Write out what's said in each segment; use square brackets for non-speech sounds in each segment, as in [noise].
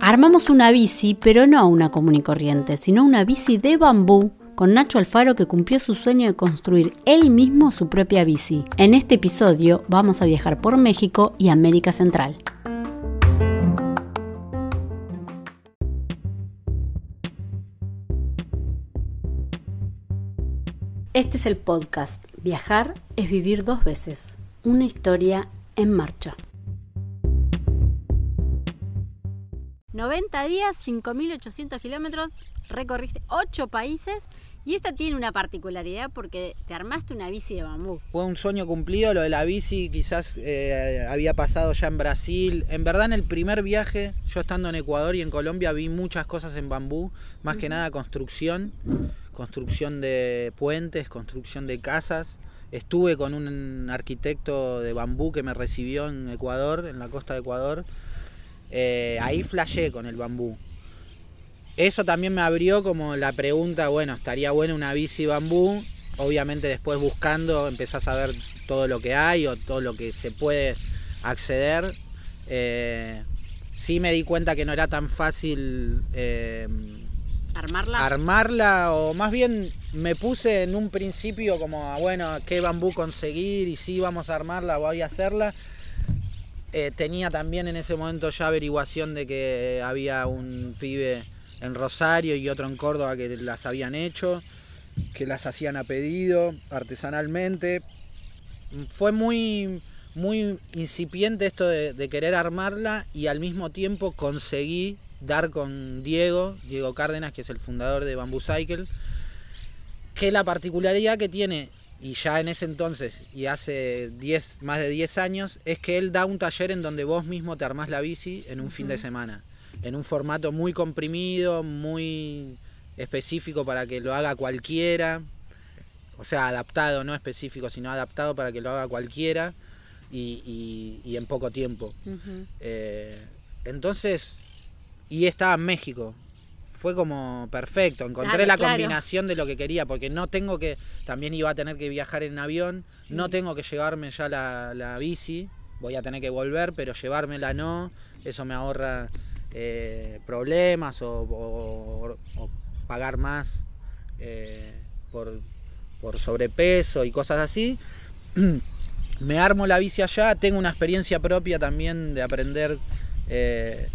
Armamos una bici, pero no una común y corriente, sino una bici de bambú con Nacho Alfaro que cumplió su sueño de construir él mismo su propia bici. En este episodio vamos a viajar por México y América Central. Este es el podcast Viajar es vivir dos veces. Una historia en marcha. 90 días, 5.800 kilómetros, recorriste 8 países y esta tiene una particularidad porque te armaste una bici de bambú. Fue un sueño cumplido, lo de la bici quizás eh, había pasado ya en Brasil. En verdad en el primer viaje, yo estando en Ecuador y en Colombia, vi muchas cosas en bambú, más que nada construcción, construcción de puentes, construcción de casas. Estuve con un arquitecto de bambú que me recibió en Ecuador, en la costa de Ecuador eh, ahí flashé con el bambú. Eso también me abrió como la pregunta, bueno, estaría bueno una bici bambú. Obviamente después buscando empezás a ver todo lo que hay o todo lo que se puede acceder. Eh, sí me di cuenta que no era tan fácil eh, armarla. Armarla o más bien me puse en un principio como, bueno, ¿qué bambú conseguir? Y sí, vamos a armarla, voy a hacerla. Eh, tenía también en ese momento ya averiguación de que había un pibe en Rosario y otro en Córdoba que las habían hecho, que las hacían a pedido, artesanalmente. Fue muy, muy incipiente esto de, querer armarla y al mismo tiempo conseguí dar con Diego, Diego Cárdenas, que es el fundador de Bamboo Cycle, que la particularidad que tiene y ya en ese entonces, y hace 10, más de 10 años, es que él da un taller en donde vos mismo te armás la bici en un fin de semana, en un formato muy comprimido, muy específico para que lo haga cualquiera, o sea, adaptado, no específico, sino adaptado para que lo haga cualquiera y, y, en poco tiempo. Eh, entonces, y estaba en México, fue como perfecto. Encontré la combinación de lo que quería, porque no tengo que, también iba a tener que viajar en avión, no tengo que llevarme ya la, bici, voy a tener que volver, pero llevármela no, eso me ahorra eh, problemas o, pagar más eh, por, sobrepeso y cosas así. [clears throat] me armo la bici allá, tengo una experiencia propia también de aprender. Eh,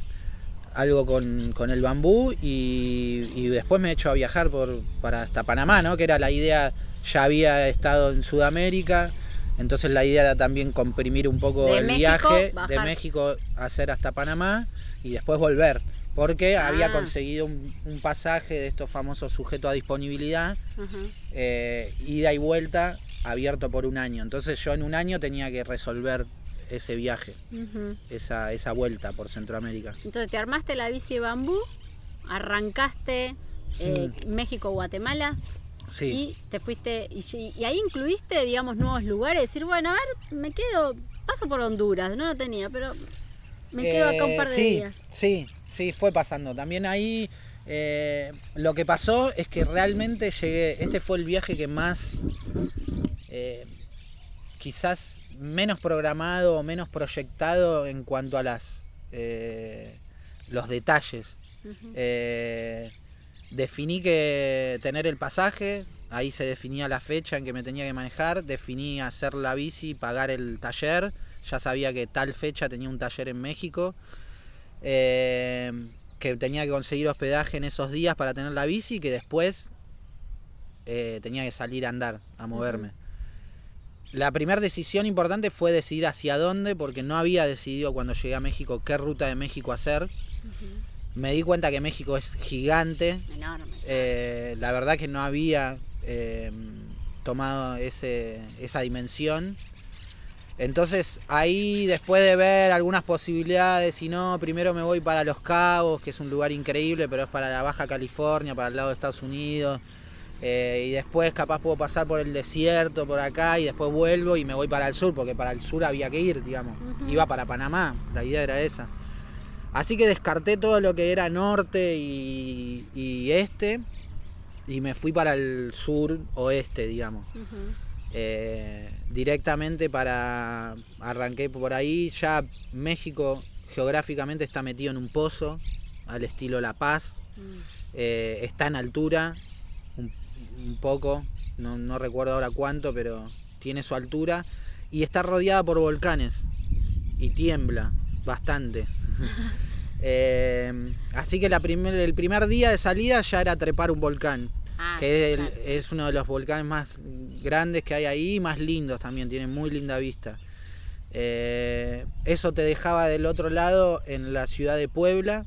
algo con, el bambú y, después me he hecho a viajar por, para hasta Panamá, ¿no? que era la idea, ya había estado en Sudamérica, entonces la idea era también comprimir un poco el viaje de México a hacer hasta Panamá y después volver, porque ah. había conseguido un, pasaje de estos famosos sujetos a disponibilidad, eh, ida y vuelta abierto por un año, entonces yo en un año tenía que resolver ese viaje, esa, esa vuelta por Centroamérica. Entonces te armaste la bici de bambú, arrancaste eh, México, Guatemala. Sí. Y te fuiste, y, ahí incluiste, digamos, nuevos lugares, decir, bueno, a ver, me quedo, paso por Honduras, no lo tenía, pero me quedo acá un par de sí, días. Sí, sí, fue pasando. También ahí eh, lo que pasó es que realmente llegué, este fue el viaje que más, eh, quizás menos programado o menos proyectado en cuanto a las eh, los detalles. Eh, definí que tener el pasaje, ahí se definía la fecha en que me tenía que manejar, definí hacer la bici, pagar el taller, ya sabía que tal fecha tenía un taller en México, eh, que tenía que conseguir hospedaje en esos días para tener la bici y que después tenía que salir a andar, a moverme. La primera decisión importante fue decidir hacia dónde, porque no había decidido cuando llegué a México qué ruta de México hacer. Me di cuenta que México es gigante. Enorme. Eh, la verdad que no había eh, tomado ese, esa dimensión. Entonces ahí después de ver algunas posibilidades, si no, primero me voy para Los Cabos, que es un lugar increíble, pero es para la Baja California, para el lado de Estados Unidos. Eh, y después capaz puedo pasar por el desierto, por acá, y después vuelvo y me voy para el sur, porque para el sur había que ir, digamos. Iba para Panamá, la idea era esa. Así que descarté todo lo que era norte y, este, y me fui para el sur oeste, digamos. Eh, directamente para arranqué por ahí. Ya México geográficamente está metido en un pozo, al estilo La Paz. Eh, está en altura, un, poco, no, no recuerdo ahora cuánto, pero tiene su altura. Y está rodeada por volcanes. Y tiembla bastante. [laughs] Eh, así que la primer- el primer día de salida ya era trepar un volcán. Ah, que es, el- claro. es uno de los volcanes más grandes que hay ahí y más lindos también, tiene muy linda vista. Eh, eso te dejaba del otro lado en la ciudad de Puebla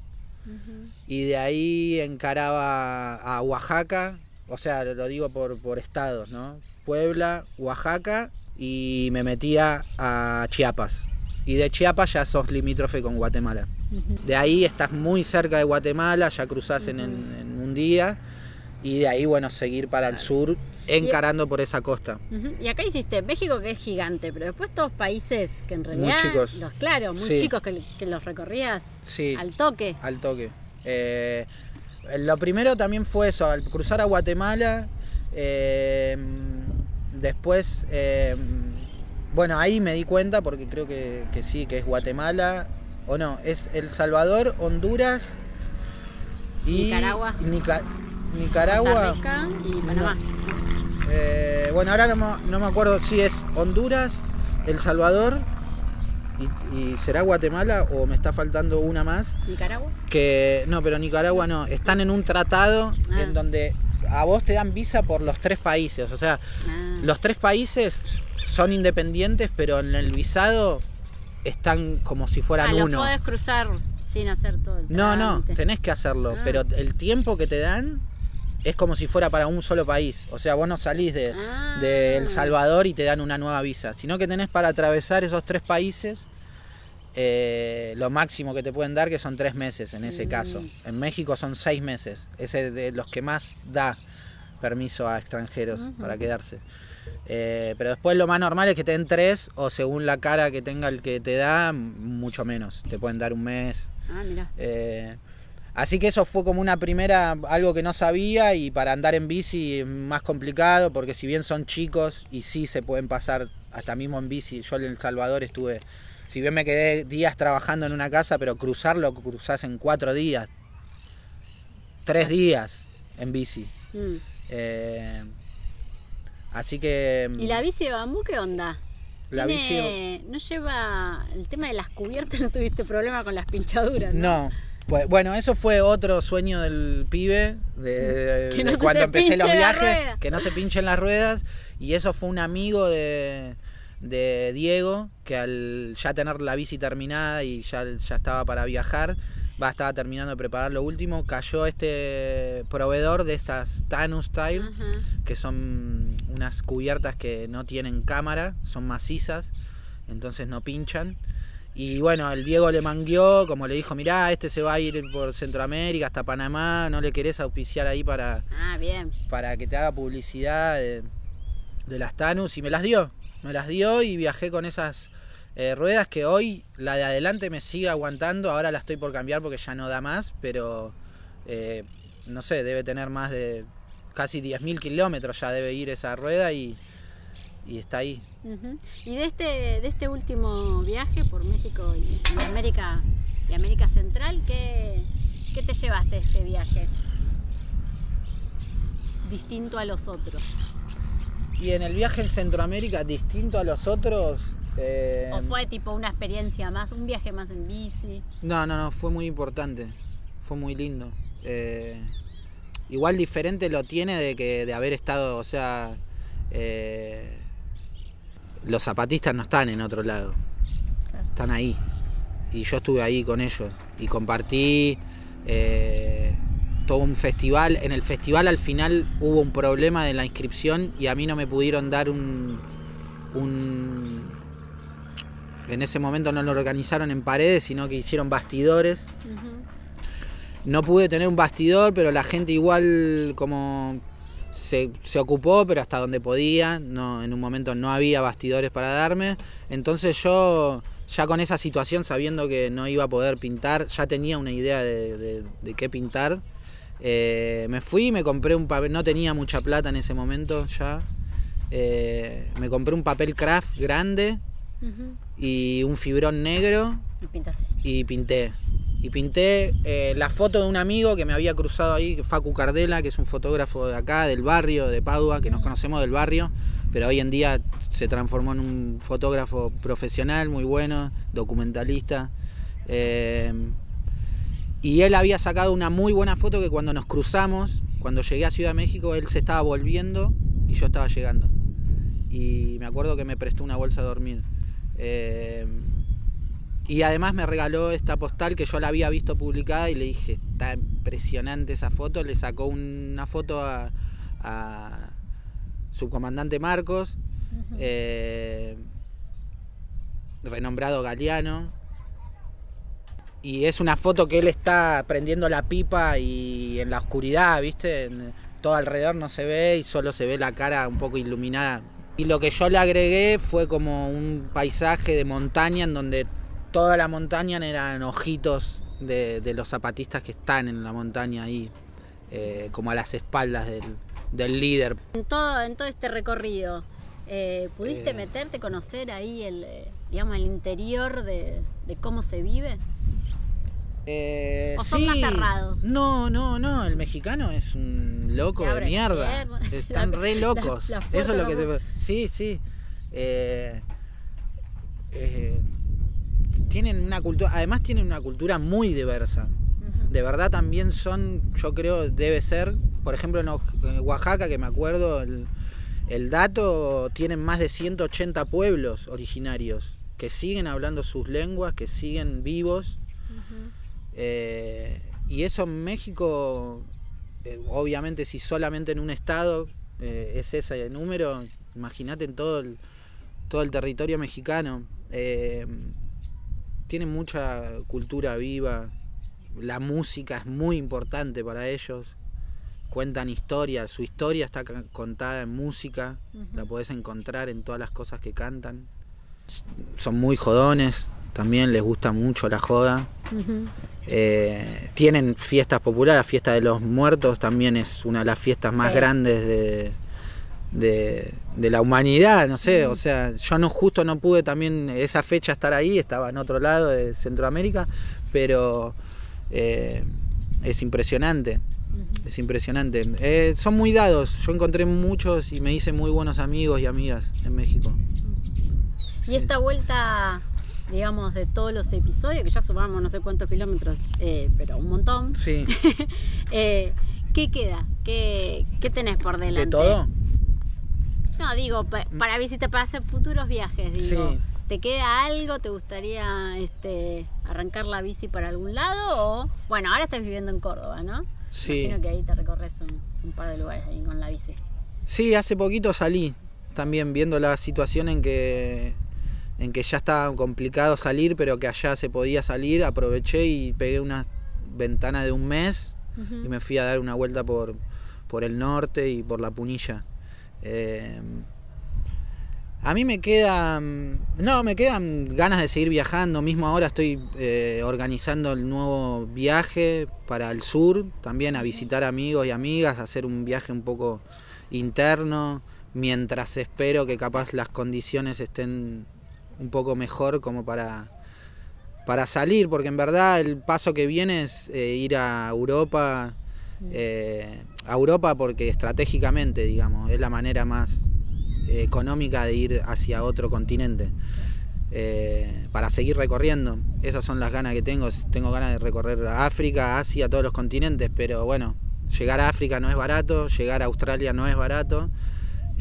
y de ahí encaraba a Oaxaca, o sea, lo digo por, por estados, ¿no? Puebla, Oaxaca y me metía a Chiapas. Y de Chiapas ya sos limítrofe con Guatemala. De ahí estás muy cerca de Guatemala, ya cruzás en, un día. Y de ahí, bueno, seguir para el sur, encarando por esa costa. Y acá hiciste México que es gigante, pero después todos países que en realidad chicos. los claro, muy Sí. chicos que, que los recorrías Sí, al toque. al toque. Eh, lo primero también fue eso, al cruzar a Guatemala. eh, después, eh, bueno, ahí me di cuenta, porque creo que, que sí, que es Guatemala. O no, es El Salvador, Honduras y Nicaragua. Nica- Nicaragua. Costa Rica y Panamá. Eh, bueno, ahora no, me- no me acuerdo si es Honduras, El Salvador y, y será Guatemala o me está faltando una más. Nicaragua. Que no, pero Nicaragua no. Están en un tratado Ah. en donde a vos te dan visa por los tres países. O sea, Ah. los tres países son independientes, pero en el visado están como si fueran Ah, uno. podés cruzar sin hacer todo el No, no, trámite. tenés que hacerlo, Ah. pero el tiempo que te dan es como si fuera para un solo país. O sea, vos no salís de, Ah. de El Salvador y te dan una nueva visa, sino que tenés para atravesar esos tres países eh, lo máximo que te pueden dar, que son tres meses en ese Mm. caso. En México son seis meses, es de los que más da permiso a extranjeros para quedarse. Eh, pero después lo más normal es que te den tres o según la cara que tenga el que te da, mucho menos. Te pueden dar un mes, Ah, mira. eh, así que eso fue como una primera, algo que no sabía y para andar en bici es más complicado porque si bien son chicos y sí se pueden pasar hasta mismo en bici, yo en El Salvador estuve, si bien me quedé días trabajando en una casa, pero cruzarlo cruzás en cuatro días, tres días en bici. Mm. Eh, así que... ¿Y la bici de bambú qué onda? la bici... No lleva el tema de las cubiertas, [laughs] no tuviste problema con las pinchaduras. No. No. Bu- Bueno, eso fue otro sueño del pibe de, [laughs] no cuando empecé los viajes, que no se pinchen las ruedas. Y eso fue un amigo de, de Diego, que al ya tener la bici terminada y ya, ya estaba para viajar, va, estaba terminando de preparar lo último, cayó este proveedor de estas Tanus Ajá. que son unas cubiertas que no tienen cámara, son macizas, entonces no pinchan. Y bueno, el Diego le mangueó, como le dijo, mirá, este se va a ir por Centroamérica hasta Panamá, no le querés auspiciar ahí para, Ah, bien. para que te haga publicidad de, de las Tanus y me las dio, me las dio y viajé con esas eh, ruedas que hoy la de adelante me sigue aguantando, ahora la estoy por cambiar porque ya no da más, pero eh, no sé, debe tener más de casi 10.000 kilómetros ya debe ir esa rueda y, y está ahí. Y de este, de este último viaje por México y, y América y América Central, ¿qué, qué te llevaste de este viaje? Distinto a los otros. Y en el viaje en Centroamérica, distinto a los otros... eh, ¿O fue tipo una experiencia más, un viaje más en bici? No, no, no, fue muy importante. Fue muy lindo. Eh, igual diferente lo tiene de que de haber estado, o sea, eh, los zapatistas no están en otro lado, Claro. están ahí. Y yo estuve ahí con ellos y compartí eh, todo un festival. En el festival al final hubo un problema de la inscripción y a mí no me pudieron dar un, un en ese momento no lo organizaron en paredes, sino que hicieron bastidores. No pude tener un bastidor, pero la gente igual como se, se ocupó, pero hasta donde podía. No, en un momento no había bastidores para darme. Entonces yo, ya con esa situación, sabiendo que no iba a poder pintar, ya tenía una idea de, de- de qué pintar. Eh, me fui, me compré un papel, no tenía mucha plata en ese momento ya. Eh, me compré un papel craft grande y un fibrón negro. Y pintaste. Y pinté. Y pinté eh, la foto de un amigo que me había cruzado ahí, Facu Cardela, que es un fotógrafo de acá, del barrio, de Padua, que nos conocemos del barrio, pero hoy en día se transformó en un fotógrafo profesional, muy bueno, documentalista. Eh, y él había sacado una muy buena foto que cuando nos cruzamos, cuando llegué a Ciudad de México, él se estaba volviendo y yo estaba llegando. Y me acuerdo que me prestó una bolsa de dormir. Eh, y además me regaló esta postal que yo la había visto publicada y le dije, está impresionante esa foto. Le sacó una foto a, a subcomandante Marcos, eh, renombrado Galeano. Y es una foto que él está prendiendo la pipa y en la oscuridad, ¿viste? todo alrededor no se ve y solo se ve la cara un poco iluminada. Y lo que yo le agregué fue como un paisaje de montaña en donde toda la montaña eran ojitos de, los zapatistas que están en la montaña ahí, eh, como a las espaldas del, líder. En todo, en todo este recorrido, eh, ¿pudiste eh. meterte, conocer ahí el, digamos, el interior de, cómo se vive? ¿O son más cerrados? No, no, no. El mexicano es un loco de mierda. [laughs] Están re locos. Eso es lo que te. Sí, sí. Eh, tienen una cultura, además tienen una cultura muy diversa. De verdad también son, yo creo, debe ser, por ejemplo en Oaxaca, que me acuerdo, el, dato, tienen más de 180 pueblos originarios que siguen hablando sus lenguas, que siguen vivos. Eh, y eso en México, eh, obviamente si solamente en un estado eh, es ese número, imagínate en todo el, todo el territorio mexicano tienen mucha cultura viva, la música es muy importante para ellos, cuentan historias, su historia está contada en música, la podés encontrar en todas las cosas que cantan. Son muy jodones, también les gusta mucho la joda. Eh, tienen fiestas populares, la fiesta de los muertos también es una de las fiestas más grandes de, de, la humanidad, no sé, o sea, yo no justo no pude también esa fecha estar ahí, estaba en otro lado de Centroamérica, pero eh, es impresionante, es impresionante. Eh, son muy dados, yo encontré muchos y me hice muy buenos amigos y amigas en México. Y esta vuelta, digamos, de todos los episodios, que ya sumamos no sé cuántos kilómetros, eh, pero un montón. Sí. [laughs] ¿Qué queda? ¿Qué, ¿Qué tenés por delante? ¿De todo? No, digo, para visitar, para hacer futuros viajes, digo. ¿Te queda algo? ¿Te gustaría este, arrancar la bici para algún lado? O, bueno, ahora estás viviendo en Córdoba, ¿no? Sí. Imagino que ahí te recorres un, par de lugares ahí con la bici. Sí, hace poquito salí, también viendo la situación en que en que ya estaba complicado salir, pero que allá se podía salir, aproveché y pegué una ventana de un mes y me fui a dar una vuelta por, por el norte y por la Punilla. Eh, a mí me quedan, no, me quedan ganas de seguir viajando. Mismo ahora estoy eh, organizando el nuevo viaje para el sur, también a visitar amigos y amigas, hacer un viaje un poco interno, mientras espero que capaz las condiciones estén un poco mejor como para, para salir, porque en verdad el paso que viene es eh, ir a Europa eh, a Europa porque estratégicamente, digamos, es la manera más eh, económica de ir hacia otro continente. Eh, para seguir recorriendo. Esas son las ganas que tengo. Tengo ganas de recorrer África, Asia, todos los continentes, pero bueno, llegar a África no es barato, llegar a Australia no es barato,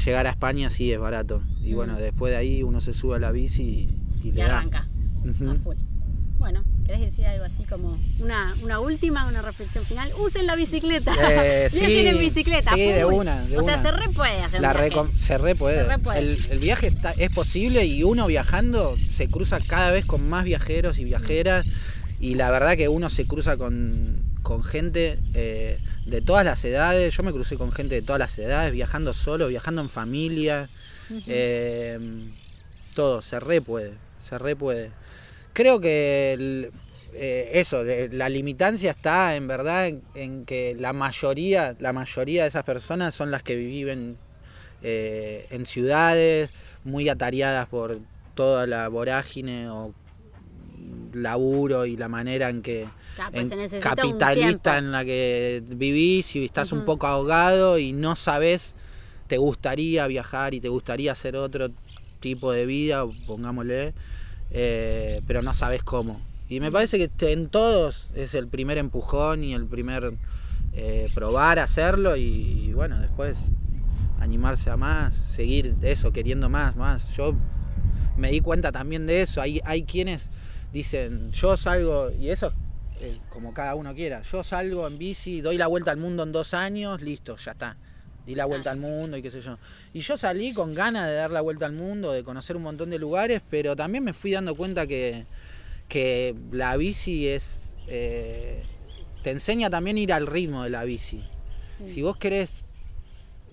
llegar a España sí es barato. Y bueno, mm. después de ahí uno se sube a la bici y, le arranca. Bueno, ¿querés decir algo así como una, una última, una reflexión final? Usen la bicicleta. Eh, [laughs] sí, tienen bicicleta. Sí, de una. o sea, se re puede hacer la viaje. Se re puede. El, viaje está, es posible y uno viajando se cruza cada vez con más viajeros y viajeras. Y la verdad que uno se cruza con, con gente eh, de todas las edades. Yo me crucé con gente de todas las edades, viajando solo, viajando en familia. Eh, todo, se re puede. Se re puede creo que eh, eso, la limitancia está en verdad en, que la mayoría, la mayoría de esas personas son las que viven eh, en ciudades, muy atareadas por toda la vorágine o laburo y la manera en que pues en capitalista en la que vivís y estás un poco ahogado y no sabes, te gustaría viajar y te gustaría hacer otro tipo de vida, pongámosle, eh, pero no sabes cómo. Y me parece que en todos es el primer empujón y el primer eh, probar hacerlo y, bueno, después animarse a más, seguir eso, queriendo más, más. Yo me di cuenta también de eso. Hay, hay quienes dicen, yo salgo, y eso eh, como cada uno quiera, yo salgo en bici, doy la vuelta al mundo en dos años, listo, ya está. Di la vuelta al mundo y qué sé yo. Y yo salí con ganas de dar la vuelta al mundo, de conocer un montón de lugares, pero también me fui dando cuenta que, que la bici es... eh, te enseña también a ir al ritmo de la bici. Si vos querés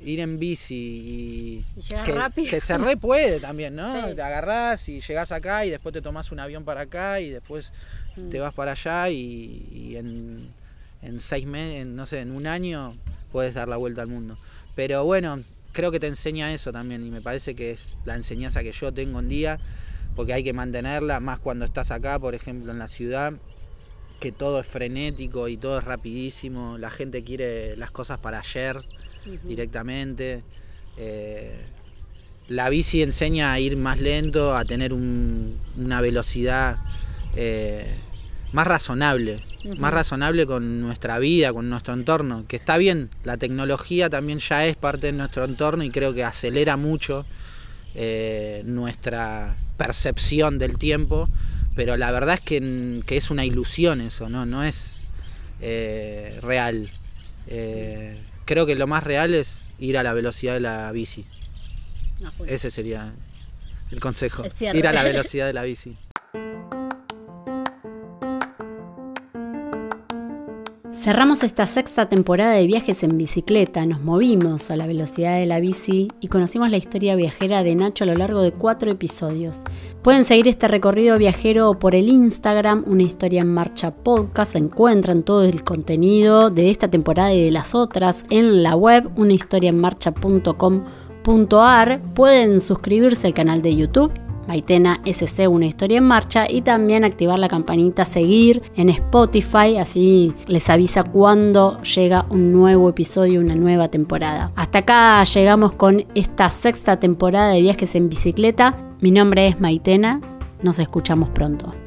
ir en bici y, Y que, rápido. que se re puede también, ¿no? Sí. Te agarrás y llegás acá y después te tomás un avión para acá y después Mm. te vas para allá y, y en, en seis meses, no sé, en un año puedes dar la vuelta al mundo. Pero bueno, creo que te enseña eso también y me parece que es la enseñanza que yo tengo en día, porque hay que mantenerla, más cuando estás acá, por ejemplo, en la ciudad, que todo es frenético y todo es rapidísimo, la gente quiere las cosas para ayer directamente. Eh, la bici enseña a ir más lento, a tener un- una velocidad eh, más razonable, más razonable con nuestra vida, con nuestro entorno, que está bien, la tecnología también ya es parte de nuestro entorno y creo que acelera mucho eh, nuestra percepción del tiempo, pero la verdad es que, que es una ilusión eso, no, no es eh, real. Eh, creo que lo más real es ir a la velocidad de la bici. A full. Ese sería el consejo. Ir a la [laughs] velocidad de la bici. Cerramos esta sexta temporada de viajes en bicicleta, nos movimos a la velocidad de la bici y conocimos la historia viajera de Nacho a lo largo de cuatro episodios. Pueden seguir este recorrido viajero por el Instagram, una historia en marcha podcast, encuentran todo el contenido de esta temporada y de las otras en la web unahistoriaenmarcha.com.ar. Pueden suscribirse al canal de YouTube Maitena SC Una Historia en Marcha y también activar la campanita seguir en Spotify, así les avisa cuando llega un nuevo episodio, una nueva temporada. Hasta acá llegamos con esta sexta temporada de viajes en bicicleta. Mi nombre es Maitena, nos escuchamos pronto.